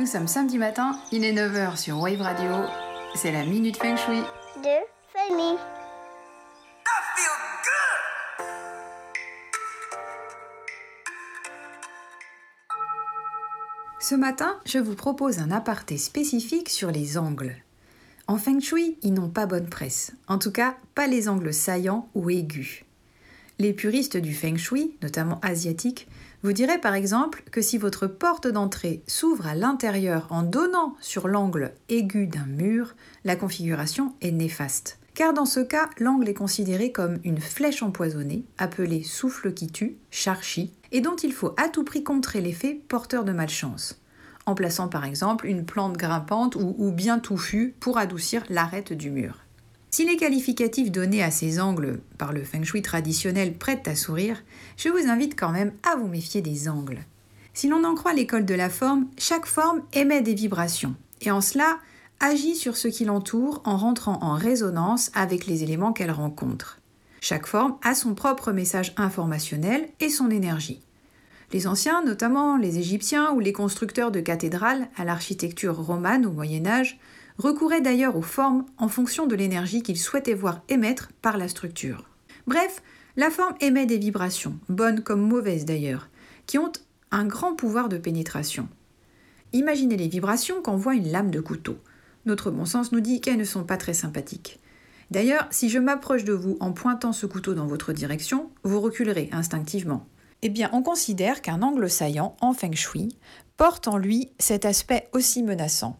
Nous sommes samedi matin, il est 9h sur Wave Radio. C'est la Minute Feng Shui. de famille. Ce matin, je vous propose un aparté spécifique sur les angles. En Feng Shui, ils n'ont pas bonne presse. En tout cas, pas les angles saillants ou aigus. Les puristes du Feng Shui, notamment asiatiques, vous diraient par exemple que si votre porte d'entrée s'ouvre à l'intérieur en donnant sur l'angle aigu d'un mur, la configuration est néfaste. Car dans ce cas, l'angle est considéré comme une flèche empoisonnée, appelée souffle qui tue, charchi, et dont il faut à tout prix contrer l'effet porteur de malchance, en plaçant par exemple une plante grimpante ou, ou bien touffue pour adoucir l'arête du mur. Si les qualificatifs donnés à ces angles par le feng shui traditionnel prêtent à sourire, je vous invite quand même à vous méfier des angles. Si l'on en croit l'école de la forme, chaque forme émet des vibrations, et en cela agit sur ce qui l'entoure en rentrant en résonance avec les éléments qu'elle rencontre. Chaque forme a son propre message informationnel et son énergie. Les anciens, notamment les Égyptiens ou les constructeurs de cathédrales à l'architecture romane au Moyen Âge, recouraient d'ailleurs aux formes en fonction de l'énergie qu'ils souhaitaient voir émettre par la structure. Bref, la forme émet des vibrations, bonnes comme mauvaises d'ailleurs, qui ont un grand pouvoir de pénétration. Imaginez les vibrations qu'envoie une lame de couteau. Notre bon sens nous dit qu'elles ne sont pas très sympathiques. D'ailleurs, si je m'approche de vous en pointant ce couteau dans votre direction, vous reculerez instinctivement. Eh bien, on considère qu'un angle saillant en feng shui porte en lui cet aspect aussi menaçant.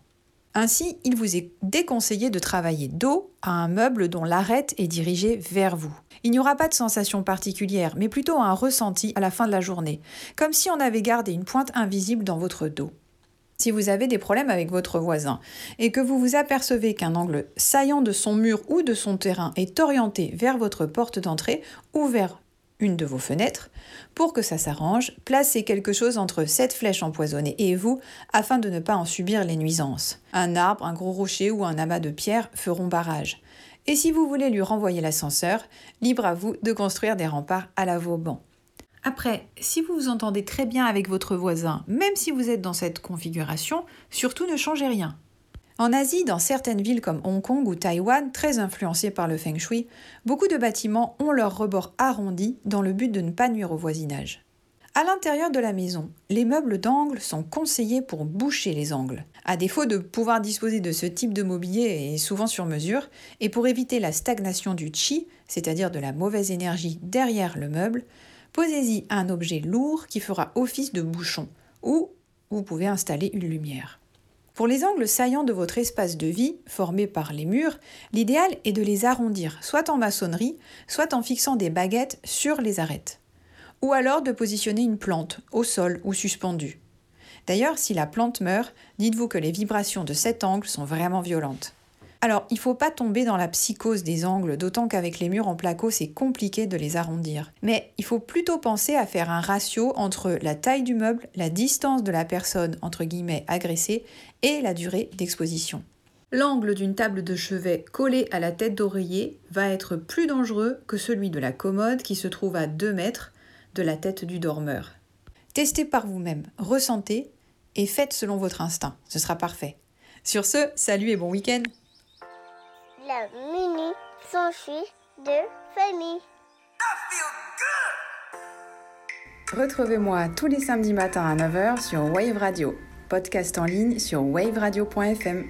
Ainsi, il vous est déconseillé de travailler dos à un meuble dont l'arête est dirigée vers vous. Il n'y aura pas de sensation particulière, mais plutôt un ressenti à la fin de la journée, comme si on avait gardé une pointe invisible dans votre dos. Si vous avez des problèmes avec votre voisin et que vous vous apercevez qu'un angle saillant de son mur ou de son terrain est orienté vers votre porte d'entrée ou vers une de vos fenêtres, pour que ça s'arrange, placez quelque chose entre cette flèche empoisonnée et vous afin de ne pas en subir les nuisances. Un arbre, un gros rocher ou un amas de pierres feront barrage. Et si vous voulez lui renvoyer l'ascenseur, libre à vous de construire des remparts à la Vauban. Après, si vous vous entendez très bien avec votre voisin, même si vous êtes dans cette configuration, surtout ne changez rien. En Asie, dans certaines villes comme Hong Kong ou Taïwan, très influencées par le feng shui, beaucoup de bâtiments ont leur rebord arrondi dans le but de ne pas nuire au voisinage. À l'intérieur de la maison, les meubles d'angle sont conseillés pour boucher les angles. À défaut de pouvoir disposer de ce type de mobilier et souvent sur mesure, et pour éviter la stagnation du chi, c'est-à-dire de la mauvaise énergie derrière le meuble, posez-y un objet lourd qui fera office de bouchon, ou vous pouvez installer une lumière. Pour les angles saillants de votre espace de vie, formés par les murs, l'idéal est de les arrondir, soit en maçonnerie, soit en fixant des baguettes sur les arêtes. Ou alors de positionner une plante, au sol ou suspendue. D'ailleurs, si la plante meurt, dites-vous que les vibrations de cet angle sont vraiment violentes. Alors, il ne faut pas tomber dans la psychose des angles, d'autant qu'avec les murs en placo, c'est compliqué de les arrondir. Mais il faut plutôt penser à faire un ratio entre la taille du meuble, la distance de la personne, entre guillemets, agressée, et la durée d'exposition. L'angle d'une table de chevet collée à la tête d'oreiller va être plus dangereux que celui de la commode qui se trouve à 2 mètres de la tête du dormeur. Testez par vous-même, ressentez et faites selon votre instinct. Ce sera parfait. Sur ce, salut et bon week-end La mini s'enfuit de famille. Retrouvez-moi tous les samedis matins à 9h sur Wave Radio, podcast en ligne sur waveradio.fm.